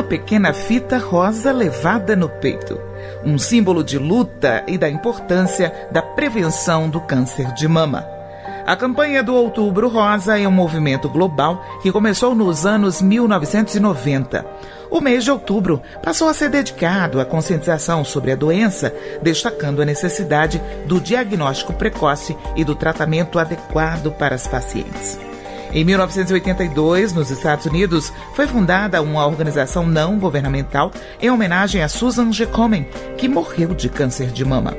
uma pequena fita rosa levada no peito, um símbolo de luta e da importância da prevenção do câncer de mama. A campanha do Outubro Rosa é um movimento global que começou nos anos 1990. O mês de outubro passou a ser dedicado à conscientização sobre a doença, destacando a necessidade do diagnóstico precoce e do tratamento adequado para as pacientes. Em 1982, nos Estados Unidos, foi fundada uma organização não governamental em homenagem a Susan G. Komen, que morreu de câncer de mama.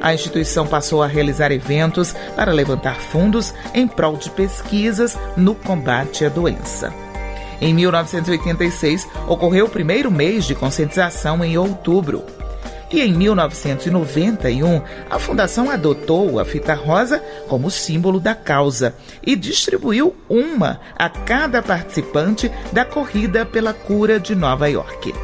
A instituição passou a realizar eventos para levantar fundos em prol de pesquisas no combate à doença. Em 1986, ocorreu o primeiro mês de conscientização em outubro. E em 1991, a Fundação adotou a fita rosa como símbolo da causa e distribuiu uma a cada participante da corrida pela cura de Nova York.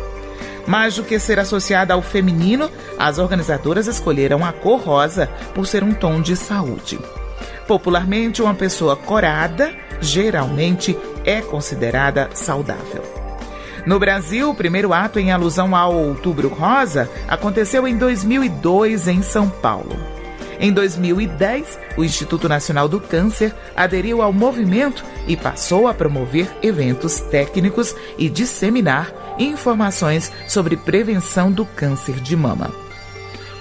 Mais do que ser associada ao feminino, as organizadoras escolheram a cor rosa por ser um tom de saúde. Popularmente, uma pessoa corada geralmente é considerada saudável. No Brasil, o primeiro ato em alusão ao Outubro Rosa aconteceu em 2002 em São Paulo. Em 2010, o Instituto Nacional do Câncer aderiu ao movimento e passou a promover eventos técnicos e disseminar informações sobre prevenção do câncer de mama.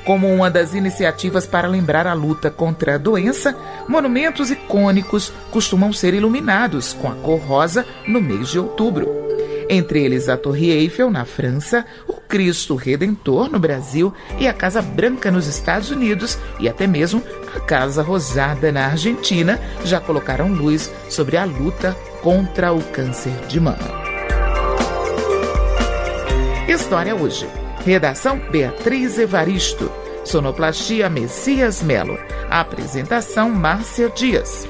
Como uma das iniciativas para lembrar a luta contra a doença, monumentos icônicos costumam ser iluminados com a cor rosa no mês de outubro entre eles a Torre Eiffel, na França, o Cristo Redentor, no Brasil, e a Casa Branca, nos Estados Unidos, e até mesmo a Casa Rosada, na Argentina, já colocaram luz sobre a luta contra o câncer de mama. História hoje. Redação Beatriz Evaristo. Sonoplastia Messias Melo. Apresentação Márcia Dias.